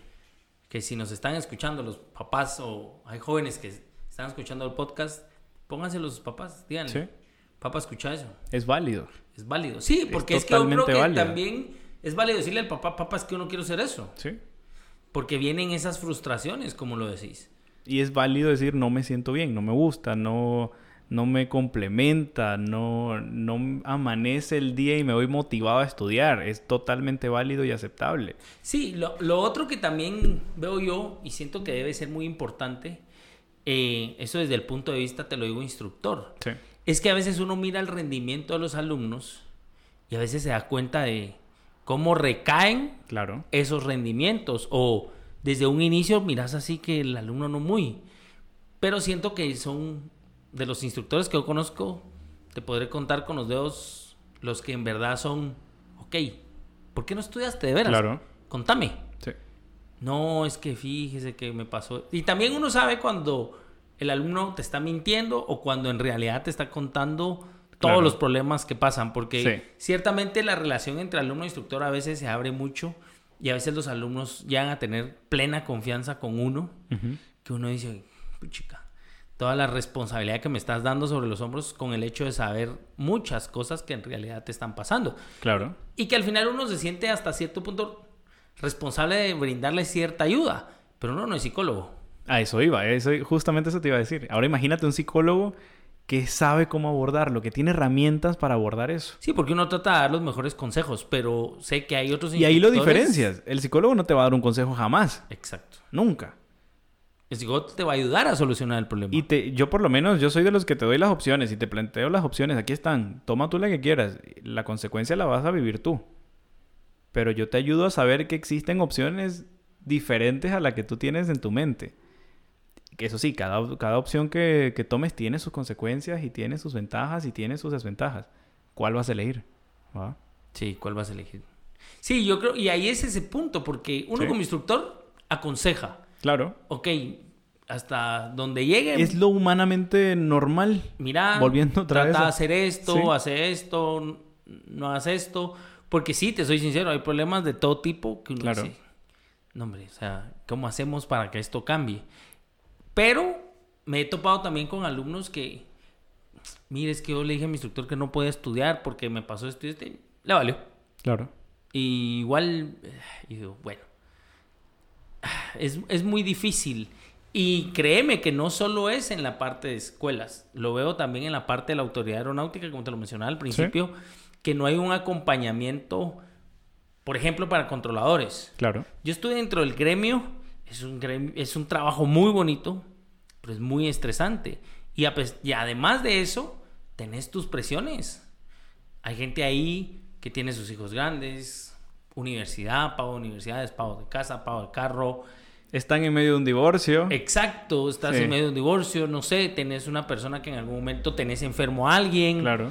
que si nos están escuchando los papás o hay jóvenes que están escuchando el podcast, pónganse los papás, díganle. Sí. Papá, escucha eso. Es válido. Es válido. Sí, porque es, que yo creo que válido. también es válido decirle al papá, papá, es que yo no quiero hacer eso. Sí. Porque vienen esas frustraciones, como lo decís. Y es válido decir no me siento bien, no me gusta, no, no me complementa, no, no amanece el día y me voy motivado a estudiar. Es totalmente válido y aceptable. Sí, lo, lo otro que también veo yo y siento que debe ser muy importante, eh, eso desde el punto de vista, te lo digo, instructor, Sí. es que a veces uno mira el rendimiento de los alumnos y a veces se da cuenta de cómo recaen Claro. esos rendimientos o desde un inicio miras así que el alumno no muy, pero siento que son de los instructores que yo conozco, te podré contar con los dedos los que en verdad son, ok, ¿por qué no estudiaste de veras? Claro. Contame. Sí. No, es que fíjese que me pasó. Y también uno sabe cuando el alumno te está mintiendo o cuando en realidad te está contando todos Claro. los problemas que pasan, porque Sí. ciertamente la relación entre alumno e instructor a veces se abre mucho y a veces los alumnos llegan a tener plena confianza con uno, que uno dice, chica, toda la responsabilidad que me estás dando sobre los hombros con el hecho de saber muchas cosas que en realidad te están pasando. Claro. Y que al final uno se siente hasta cierto punto responsable de brindarle cierta ayuda, pero uno no es psicólogo. A eso iba, eso, justamente eso te iba a decir. Ahora imagínate un psicólogo que sabe cómo abordarlo, que tiene herramientas para abordar eso. Sí, porque uno trata de dar los mejores consejos, pero sé que hay otros Y ahí lo diferencias. El psicólogo no te va a dar un consejo jamás. Exacto. Nunca. El psicólogo te va a ayudar a solucionar el problema. Y te, yo por lo menos, yo soy de los que te doy las opciones y te planteo las opciones. Aquí están. Toma tú la que quieras. La consecuencia la vas a vivir tú. Pero yo te ayudo a saber que existen opciones diferentes a la que tú tienes en tu mente. Que eso sí, cada, cada opción que, que tomes tiene sus consecuencias y tiene sus ventajas y tiene sus desventajas. ¿Cuál vas a elegir? ¿Va? Sí, ¿cuál vas a elegir? Sí, yo creo, y ahí es ese punto, porque uno Sí. como instructor aconseja, Claro. ok, hasta donde llegue, Es lo humanamente normal. mira, volviendo otra trata de hacer esto, Sí. hace esto, no hagas esto, porque sí, te soy sincero, hay problemas de todo tipo que uno Claro. dice, no hombre, o sea, ¿cómo hacemos para que esto cambie? Pero me he topado también con alumnos que, mire, es que yo le dije a mi instructor que no podía estudiar porque me pasó esto y esto, y le valió. Claro. Y igual, eh, y digo, bueno, es, es muy difícil. Y créeme que no solo es en la parte de escuelas, lo veo también en la parte de la autoridad aeronáutica, como te lo mencionaba al principio, que no hay un acompañamiento, por ejemplo, para controladores. Claro. Yo estuve dentro del gremio, es un, gremio- es un trabajo muy bonito, pero es muy estresante. Y, y además de eso, tenés tus presiones. Hay gente ahí que tiene sus hijos grandes, universidad, pago de universidades, pago de casa, pago de carro. Están en medio de un divorcio. Exacto, estás Sí. en medio de un divorcio, no sé, tenés una persona que en algún momento tenés enfermo a alguien. Claro.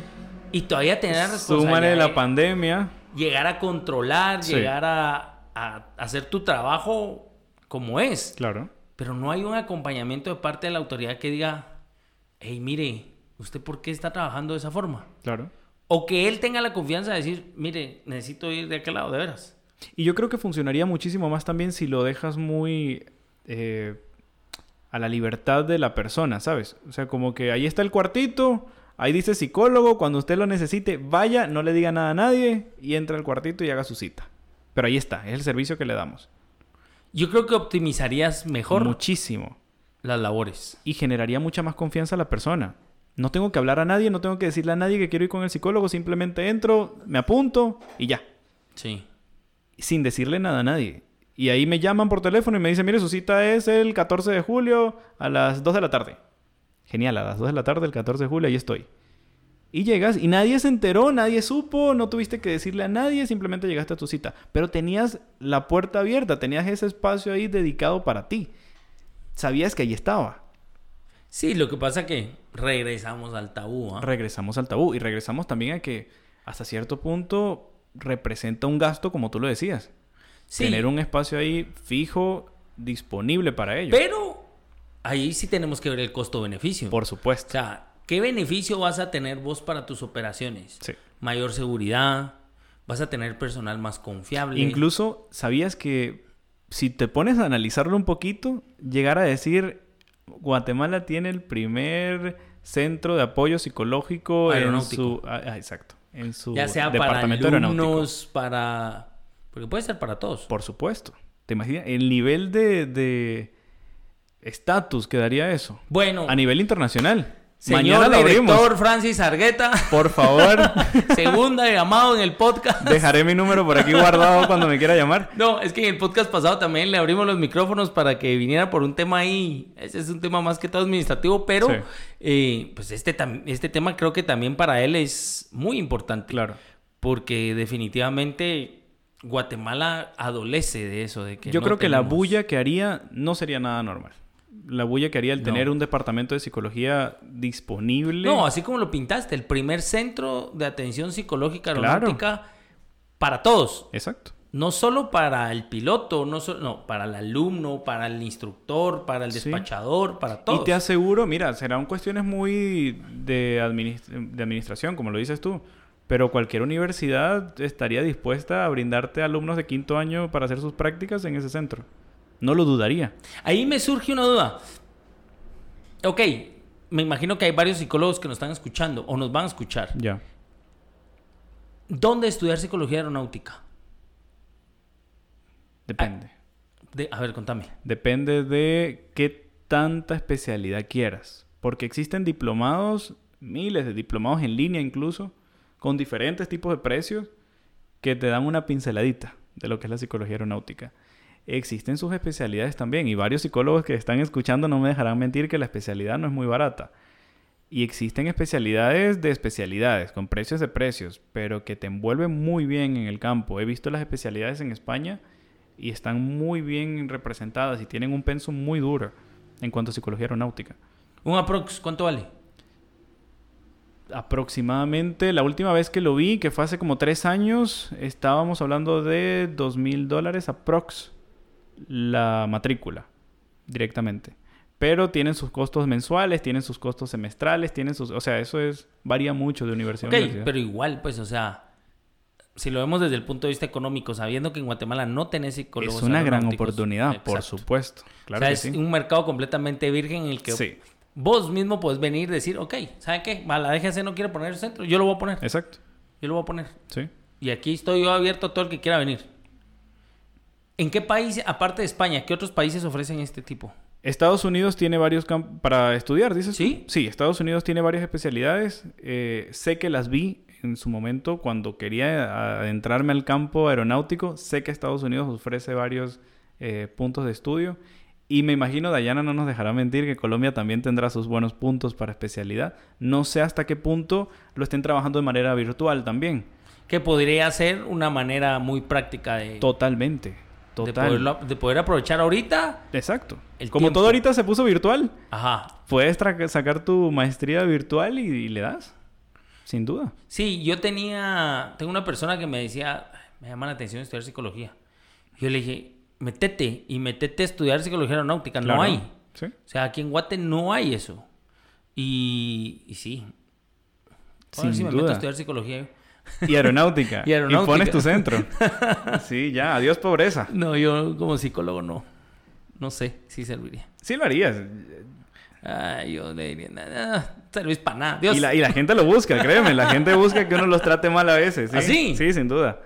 Y todavía tener la Súmale responsabilidad la de- pandemia. llegar a controlar, Sí. llegar a, a hacer tu trabajo como es. Claro. Pero no hay un acompañamiento de parte de la autoridad que diga, hey, mire, ¿usted por qué está trabajando de esa forma? Claro. O que él tenga la confianza de decir, mire, necesito ir de aquel lado, de veras. Y yo creo que funcionaría muchísimo más también si lo dejas muy eh, a la libertad de la persona, ¿sabes? O sea, como que ahí está el cuartito, ahí dice psicólogo, cuando usted lo necesite, vaya, no le diga nada a nadie y entra al cuartito y haga su cita. Pero ahí está, es el servicio que le damos. Yo creo que optimizarías mejor Muchísimo. las labores. Y generaría mucha más confianza a la persona. No tengo que hablar a nadie, no tengo que decirle a nadie que quiero ir con el psicólogo, simplemente entro, me apunto y ya. Sí. Sin decirle nada a nadie. Y ahí me llaman por teléfono y me dicen, mire, su cita es el 14 de julio a las 2 de la tarde. Genial, a las 2 de la tarde, el 14 de julio, ahí estoy. Y llegas y nadie se enteró, nadie supo, no tuviste que decirle a nadie, simplemente llegaste a tu cita. Pero tenías la puerta abierta, tenías ese espacio ahí dedicado para ti. Sabías que ahí estaba. Sí, lo que pasa que regresamos al tabú. ¿ah? Regresamos al tabú y regresamos también a que hasta cierto punto representa un gasto, como tú lo decías. Sí, Tener un espacio ahí fijo, disponible para ello. pero ahí sí tenemos que ver el costo-beneficio. Por O supuesto. sea, ¿qué beneficio vas a tener vos para tus operaciones? Sí. Mayor seguridad, vas a tener personal más confiable. Incluso, ¿sabías que si te pones a analizarlo un poquito, llegar a decir, Guatemala tiene el primer centro de apoyo psicológico en su... ah, exacto. En su ya sea para departamento aeronáutico. alumnos, para... Porque puede ser para todos. Por supuesto. ¿Te imaginas? El nivel de... de estatus que daría eso. Bueno, A nivel internacional. Señor Mañana lo abrimos. director Francis Argueta, Por favor, segunda llamado en el podcast. dejaré mi número por aquí guardado cuando me quiera llamar. No, es que en el podcast pasado también le abrimos los micrófonos para que viniera por un tema ahí. Ese es un tema más que todo administrativo, pero Sí. eh, pues este, este tema creo que también para él es muy importante. Claro. Porque definitivamente Guatemala adolece de eso, de que Yo no creo que la bulla que haría no sería nada normal. La bulla que haría el No. tener un departamento de psicología disponible. No, así como lo pintaste, el primer centro de atención psicológica Claro. aeronáutica para todos. Exacto. No solo para el piloto, no, solo, no, para el alumno, para el instructor, para el Sí. despachador, para todos. Y te aseguro, mira, serán cuestiones muy de, administ- de administración, como lo dices tú. Pero cualquier universidad estaría dispuesta a brindarte alumnos de quinto año para hacer sus prácticas en ese centro. No lo dudaría. Ahí me surge una duda. Ok, me imagino que hay varios psicólogos que nos están escuchando o nos van a escuchar. Ya. ¿Dónde estudiar psicología aeronáutica? Depende. De- a ver, contame. Depende de qué tanta especialidad quieras. Porque existen diplomados, miles de diplomados en línea incluso, con diferentes tipos de precios, que te dan una pinceladita de lo que es la psicología aeronáutica. Existen sus especialidades también, y varios psicólogos que están escuchando no me dejarán mentir que la especialidad no es muy barata. Y existen especialidades de especialidades, con precios de precios, pero que te envuelven muy bien en el campo. He visto las especialidades en España y están muy bien representadas y tienen un pensum muy duro en cuanto a psicología aeronáutica. Un aprox, ¿cuánto vale? Aproximadamente, la última vez que lo vi, que fue hace como tres años, estábamos hablando de dos mil dólares aprox la matrícula directamente. Pero tienen sus costos mensuales, tienen sus costos semestrales, tienen sus... O sea, eso es varía mucho de universidad a universidad. pero igual, pues, o sea, si lo vemos desde el punto de vista económico, sabiendo que en Guatemala no tenés psicólogos es una gran oportunidad, por supuesto. Claro o sea, que es sí. un mercado completamente virgen en el que Sí, vos mismo puedes venir y decir, ok, ¿sabe qué? La DGC no quiere poner el centro, yo lo voy a poner. exacto. Yo lo voy a poner. Sí. Y aquí estoy yo abierto a todo el que quiera venir. ¿En qué país, aparte de España, qué otros países ofrecen este tipo? Estados Unidos tiene varios campos para estudiar, dices. ¿Sí? Sí, Estados Unidos tiene varias especialidades. Eh, sé que las vi en su momento cuando quería adentrarme al campo aeronáutico. Sé que Estados Unidos ofrece varios eh, puntos de estudio. Y me imagino, Dayana no nos dejará mentir, que Colombia también tendrá sus buenos puntos para especialidad. No sé hasta qué punto lo estén trabajando de manera virtual también. Que podría ser una manera muy práctica de, Totalmente. De, poderlo- de poder aprovechar ahorita. Exacto. el Como tiempo. todo ahorita se puso virtual, Ajá. puedes sacar tu maestría virtual y, y le das. Sin duda. Sí, yo tenía, tengo una persona que me decía, me llama la atención estudiar psicología. Yo le dije, metete y metete a estudiar psicología aeronáutica. Claro. No hay. Sí. O sea, aquí en Guate no hay eso. Y, y sí. A ver Sin si me meto a estudiar psicología. Y aeronáutica. Y aeronáutica. pones tu centro. Sí, ya. Adiós pobreza. No, yo como psicólogo no. No sé si serviría. Sí lo harías. Ay, yo le diría, nada, servís para nada. Dios. Y la, y la gente lo busca, créeme. La gente busca que uno los trate mal a veces. ¿sí? ¿Ah, sí? Sí, sin duda.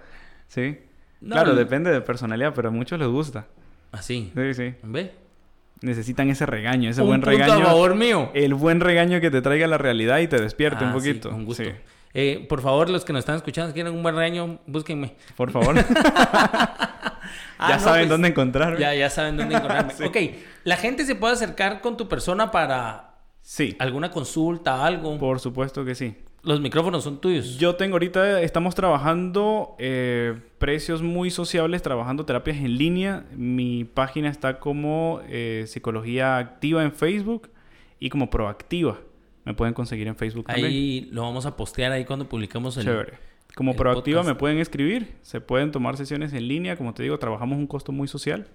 Sí. No, claro, depende de personalidad, pero a muchos les gusta. Así. Sí, sí. ¿Ve? Necesitan ese regaño, ese Un buen punto regaño. a favor mío. El buen regaño que te traiga la realidad y te despierte Ah, un sí, poquito. con gusto. Sí. Eh, por favor, los que nos están escuchando, si quieren un buen regaño, búsquenme. Por favor. Ah, ya no, saben pues, dónde encontrarme. Ya, ya saben dónde encontrarme. Sí. Ok, la gente se puede acercar con tu persona para Sí. alguna consulta, algo. Por supuesto que sí. Los micrófonos son tuyos. Yo tengo ahorita, estamos trabajando eh, precios muy sociables, trabajando terapias en línea. Mi página está como eh, Psicología Activa en Facebook y como Proactiva. Me pueden conseguir en Facebook también. Ahí lo vamos a postear ahí cuando publiquemos el. Chévere. Como el Proactiva podcast. me pueden escribir, se pueden tomar sesiones en línea. Como te digo, trabajamos un costo muy social.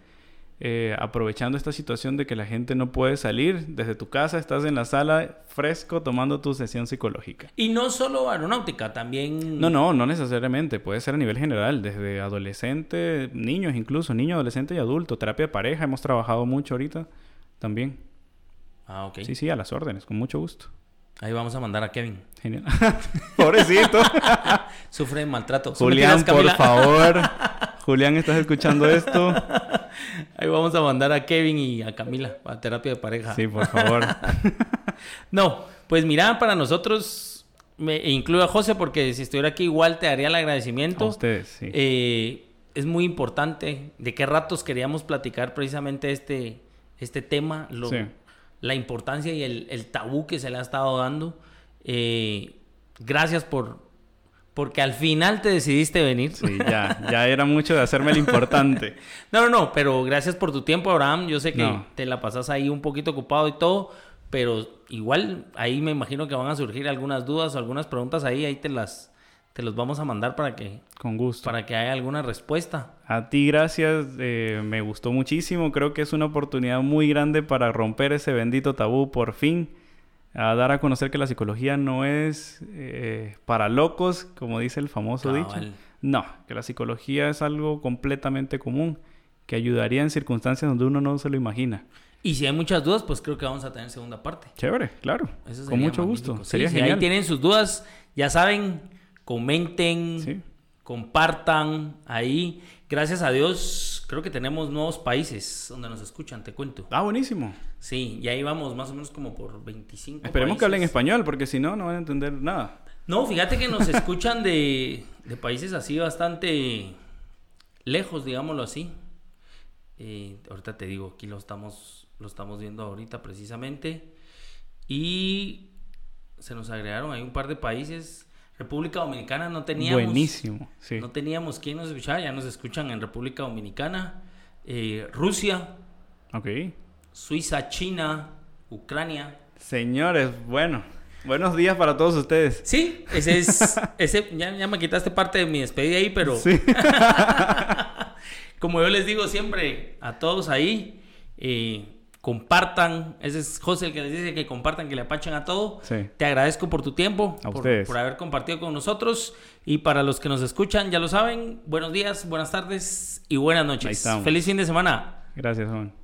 eh, aprovechando esta situación de que la gente no puede salir, desde tu casa estás en la sala fresco tomando tu sesión psicológica. Y no solo aeronáutica, también... No, no, no necesariamente. Puede ser a nivel general, desde adolescente, niños incluso, niño, adolescente y adulto. Terapia de pareja, hemos trabajado mucho ahorita también. Ah, ok. Sí, sí, a las órdenes, con mucho gusto. Ahí vamos a mandar a Kevin. Genial. Pobrecito. Sufre de maltrato. Julián, ¿Súmete por favor. Julián, ¿estás escuchando esto? Ahí vamos a mandar a Kevin y a Camila a terapia de pareja. Sí, por favor. No, pues mira, para nosotros, me e incluyo a José porque si estuviera aquí igual te daría el agradecimiento. A ustedes, sí. Eh, es muy importante. ¿De qué ratos queríamos platicar precisamente este, este tema? Lo- Sí. La importancia y el, el tabú que se le ha estado dando. Eh, gracias por... Porque al final te decidiste venir. Sí, ya, ya era mucho de hacerme el importante. No, no, no, pero gracias por tu tiempo, Abraham. Yo sé que No. te la pasas ahí un poquito ocupado y todo, pero igual ahí me imagino que van a surgir algunas dudas o algunas preguntas ahí, ahí te las te los vamos a mandar para que Con gusto. para que haya alguna respuesta. A ti, gracias. eh, me gustó muchísimo. Creo que es una oportunidad muy grande para romper ese bendito tabú por fin. A dar a conocer que la psicología no es eh, para locos, como dice el famoso dicho. No, que la psicología es algo completamente común, que ayudaría en circunstancias donde uno no se lo imagina. Y si hay muchas dudas, pues creo que vamos a tener segunda parte. Chévere, claro. Con mucho magnífico. gusto. Sí, Sería si genial. ahí tienen sus dudas, ya saben, comenten, Sí. compartan ahí. Gracias a Dios, creo que tenemos nuevos países donde nos escuchan, te cuento. Ah, buenísimo. Sí, y ahí vamos más o menos como por 25. Esperemos que hablen español, porque si no, no van a entender nada. No, fíjate que nos escuchan de, de países así bastante lejos, digámoslo así. Eh, ahorita te digo, aquí lo estamos, lo estamos viendo ahorita precisamente. Y se nos agregaron ahí un par de países. República Dominicana no teníamos. Buenísimo, sí. No teníamos quien nos escuchara, ya nos escuchan en República Dominicana. Eh, Rusia, Ok. Suiza, China, Ucrania. Señores, bueno. Buenos días para todos ustedes. Sí, ese es. Ese, ya, ya me quitaste parte de mi despedida ahí, pero Sí. como yo les digo siempre a todos ahí, eh, compartan. Ese es José el que les dice que compartan, que le apachen a todo. Sí. Te agradezco por tu tiempo, A por, ustedes. por haber compartido con nosotros. Y para los que nos escuchan, ya lo saben, buenos días, buenas tardes y buenas noches. Feliz fin de semana. Gracias, Juan.